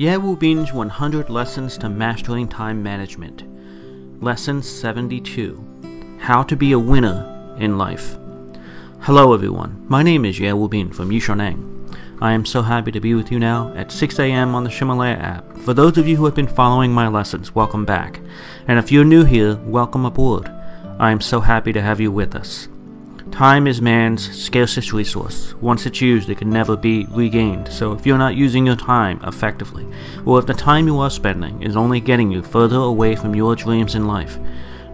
Wu Bin's 100 Lessons to Mastering Time Management. Lesson 72 How to Be a Winner in Life. Hello, everyone. My name is Wu Bin from Yishaneng. I am so happy to be with you now at 6 a.m. on the Ximalaya app. For those of you who have been following my lessons, welcome back. And if you're new here, welcome aboard. I am so happy to have you with us. Time is man's scarcest resource. Once it's used, it can never be regained. So if you're not using your time effectively, or if the time you are spending is only getting you further away from your dreams in life,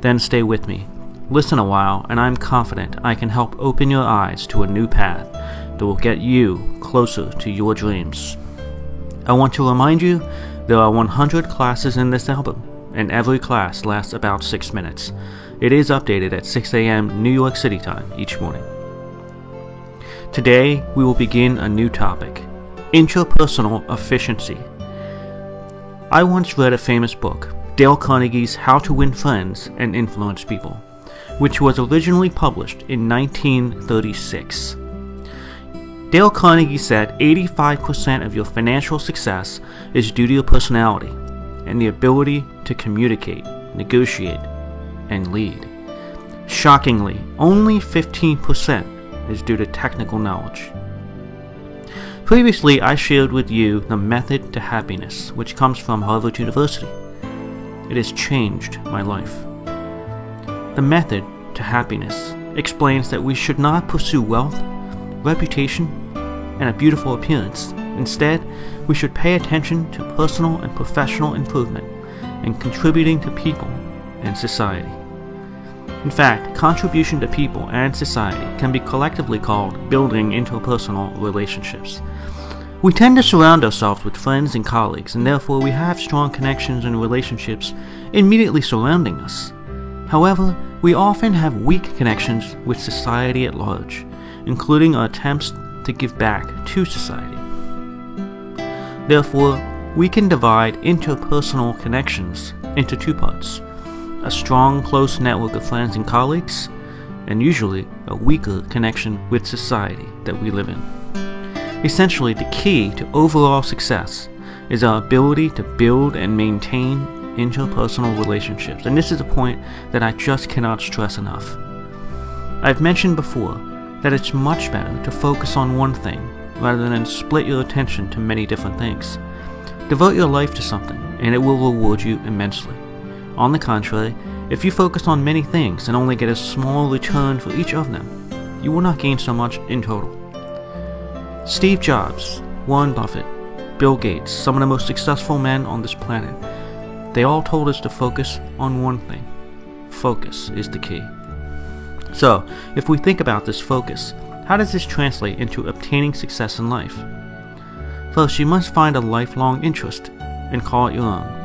then stay with me. Listen a while, and I'm confident I can help open your eyes to a new path that will get you closer to your dreams. I want to remind you there are 100 classes in this album, and every class lasts about 6 minutes. It is updated at 6 a.m. New York City time each morning. Today, we will begin a new topic interpersonal efficiency. I once read a famous book, Dale Carnegie's How to Win Friends and Influence People, which was originally published in 1936. Dale Carnegie said 85% of your financial success is due to your personality and the ability to communicate, negotiate, and lead. Shockingly, only 15% is due to technical knowledge. Previously, I shared with you the method to happiness, which comes from Harvard University. It has changed my life. The method to happiness explains that we should not pursue wealth, reputation, and a beautiful appearance. Instead, we should pay attention to personal and professional improvement and contributing to people and society. In fact, contribution to people and society can be collectively called building interpersonal relationships. We tend to surround ourselves with friends and colleagues, and therefore we have strong connections and relationships immediately surrounding us. However, we often have weak connections with society at large, including our attempts to give back to society. Therefore, we can divide interpersonal connections into two parts a strong, close network of friends and colleagues, and usually a weaker connection with society that we live in. Essentially, the key to overall success is our ability to build and maintain interpersonal relationships, and this is a point that I just cannot stress enough. I've mentioned before that it's much better to focus on one thing rather than split your attention to many different things. Devote your life to something, and it will reward you immensely. On the contrary, if you focus on many things and only get a small return for each of them, you will not gain so much in total. Steve Jobs, Warren Buffett, Bill Gates, some of the most successful men on this planet, they all told us to focus on one thing. Focus is the key. So, if we think about this focus, how does this translate into obtaining success in life? First, you must find a lifelong interest and call it your own.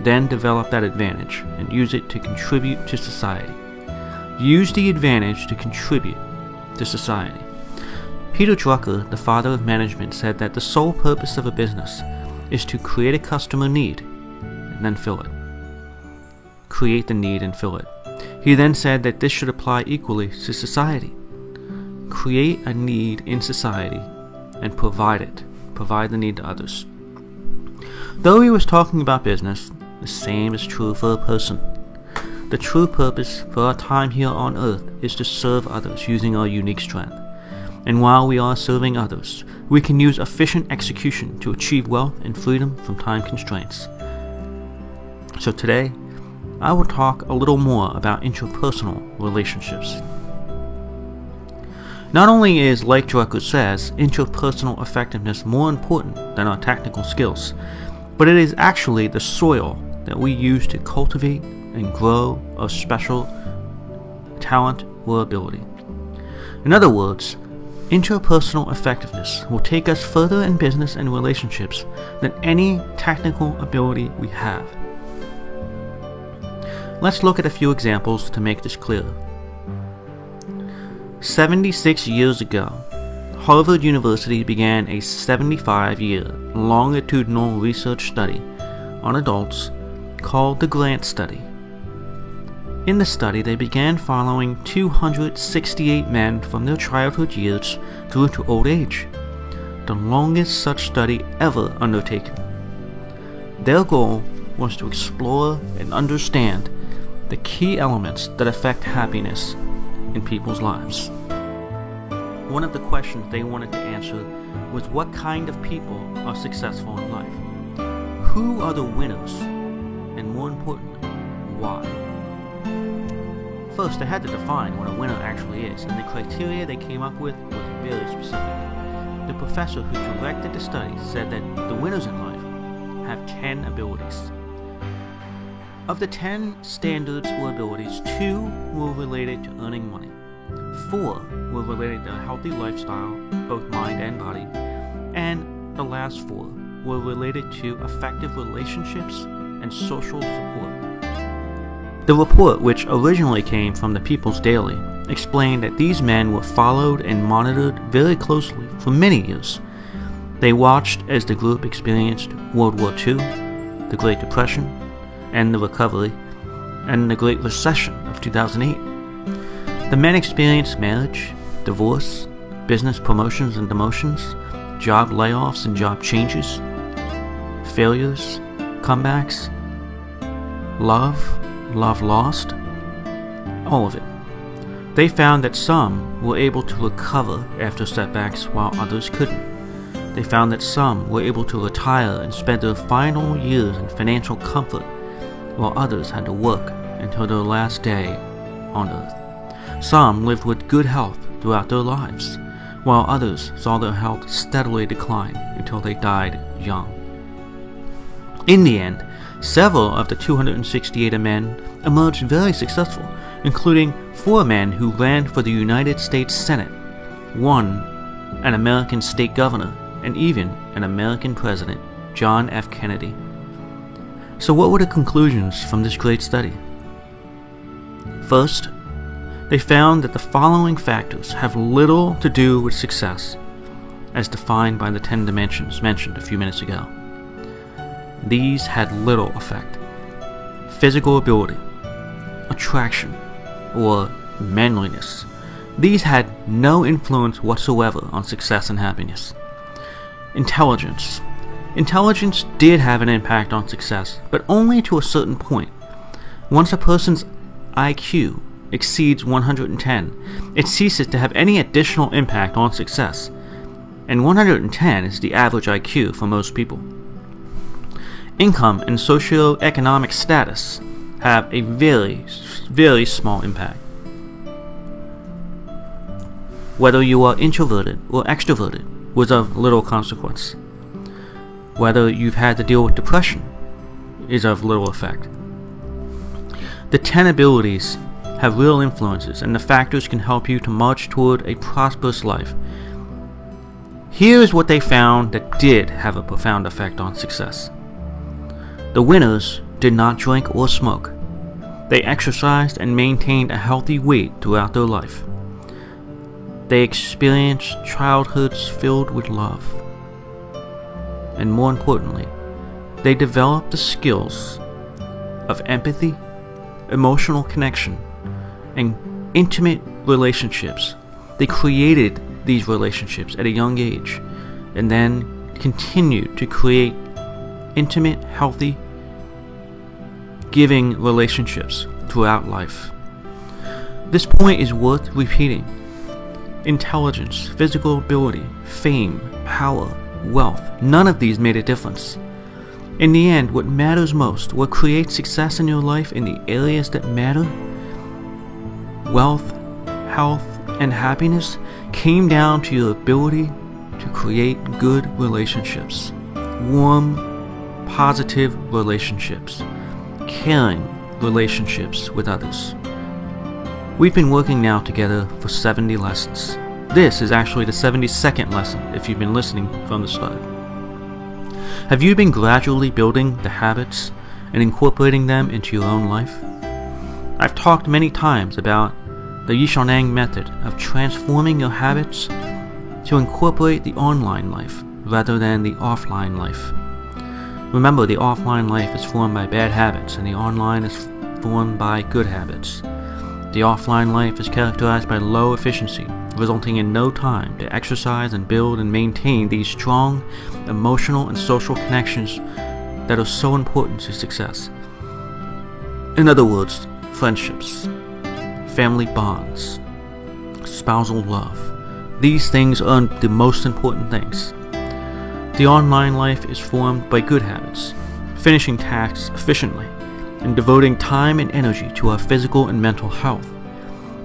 Then develop that advantage and use it to contribute to society. Use the advantage to contribute to society. Peter Drucker, the father of management, said that the sole purpose of a business is to create a customer need and then fill it. Create the need and fill it. He then said that this should apply equally to society. Create a need in society and provide it, provide the need to others. Though he was talking about business, the same is true for a person. The true purpose for our time here on earth is to serve others using our unique strength. And while we are serving others, we can use efficient execution to achieve wealth and freedom from time constraints. So today, I will talk a little more about interpersonal relationships. Not only is, like Drucker says, interpersonal effectiveness more important than our technical skills, but it is actually the soil that we use to cultivate and grow our special talent or ability. In other words, interpersonal effectiveness will take us further in business and relationships than any technical ability we have. Let's look at a few examples to make this clear. 76 years ago, Harvard University began a 75 year longitudinal research study on adults called the Grant Study. In the study, they began following 268 men from their childhood years through to old age, the longest such study ever undertaken. Their goal was to explore and understand the key elements that affect happiness in people's lives. One of the questions they wanted to answer was what kind of people are successful in life? Who are the winners? And more importantly, why? First, they had to define what a winner actually is, and the criteria they came up with was very specific. The professor who directed the study said that the winners in life have 10 abilities. Of the 10 standards or abilities, two were related to earning money. Four were related to a healthy lifestyle, both mind and body. And the last four were related to effective relationships and social support. The report, which originally came from the People's Daily, explained that these men were followed and monitored very closely for many years. They watched as the group experienced World War II, the Great Depression, and the recovery, and the Great Recession of 2008. The men experienced marriage, divorce, business promotions and demotions, job layoffs and job changes, failures, comebacks, love, love lost, all of it. They found that some were able to recover after setbacks while others couldn't. They found that some were able to retire and spend their final years in financial comfort while others had to work until their last day on earth. Some lived with good health throughout their lives, while others saw their health steadily decline until they died young. In the end, Several of the 268 men emerged very successful, including four men who ran for the United States Senate, one an American state governor, and even an American president, John F. Kennedy. So, what were the conclusions from this great study? First, they found that the following factors have little to do with success, as defined by the 10 dimensions mentioned a few minutes ago. These had little effect. Physical ability, attraction, or manliness. These had no influence whatsoever on success and happiness. Intelligence. Intelligence did have an impact on success, but only to a certain point. Once a person's IQ exceeds 110, it ceases to have any additional impact on success. And 110 is the average IQ for most people. Income and socio-economic status have a very, very small impact. Whether you are introverted or extroverted was of little consequence. Whether you've had to deal with depression is of little effect. The 10 abilities have real influences, and the factors can help you to march toward a prosperous life. Here's what they found that did have a profound effect on success. The winners did not drink or smoke. They exercised and maintained a healthy weight throughout their life. They experienced childhoods filled with love. And more importantly, they developed the skills of empathy, emotional connection, and intimate relationships. They created these relationships at a young age and then continued to create intimate, healthy, giving relationships throughout life. This point is worth repeating. Intelligence, physical ability, fame, power, wealth, none of these made a difference. In the end, what matters most, what creates success in your life in the areas that matter, wealth, health, and happiness, came down to your ability to create good relationships. Warm, positive relationships, caring relationships with others. We've been working now together for 70 lessons. This is actually the 72nd lesson if you've been listening from the start. Have you been gradually building the habits and incorporating them into your own life? I've talked many times about the Yishanang method of transforming your habits to incorporate the online life rather than the offline life. Remember, the offline life is formed by bad habits, and the online is formed by good habits. The offline life is characterized by low efficiency, resulting in no time to exercise and build and maintain these strong emotional and social connections that are so important to success. In other words, friendships, family bonds, spousal love. These things are the most important things. The online life is formed by good habits, finishing tasks efficiently, and devoting time and energy to our physical and mental health,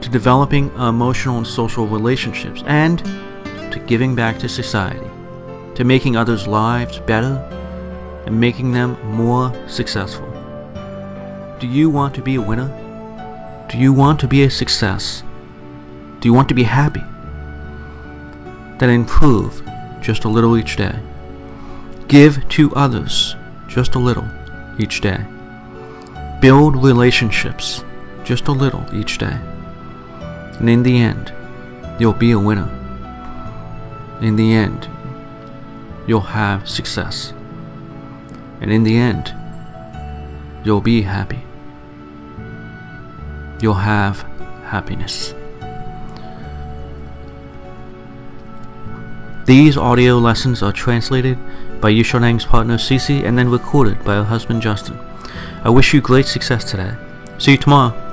to developing emotional and social relationships, and to giving back to society, to making others' lives better and making them more successful. Do you want to be a winner? Do you want to be a success? Do you want to be happy? Then improve just a little each day. Give to others just a little each day. Build relationships just a little each day. And in the end, you'll be a winner. In the end, you'll have success. And in the end, you'll be happy. You'll have happiness. These audio lessons are translated by Yushanang's partner Cece and then recorded by her husband Justin. I wish you great success today. See you tomorrow.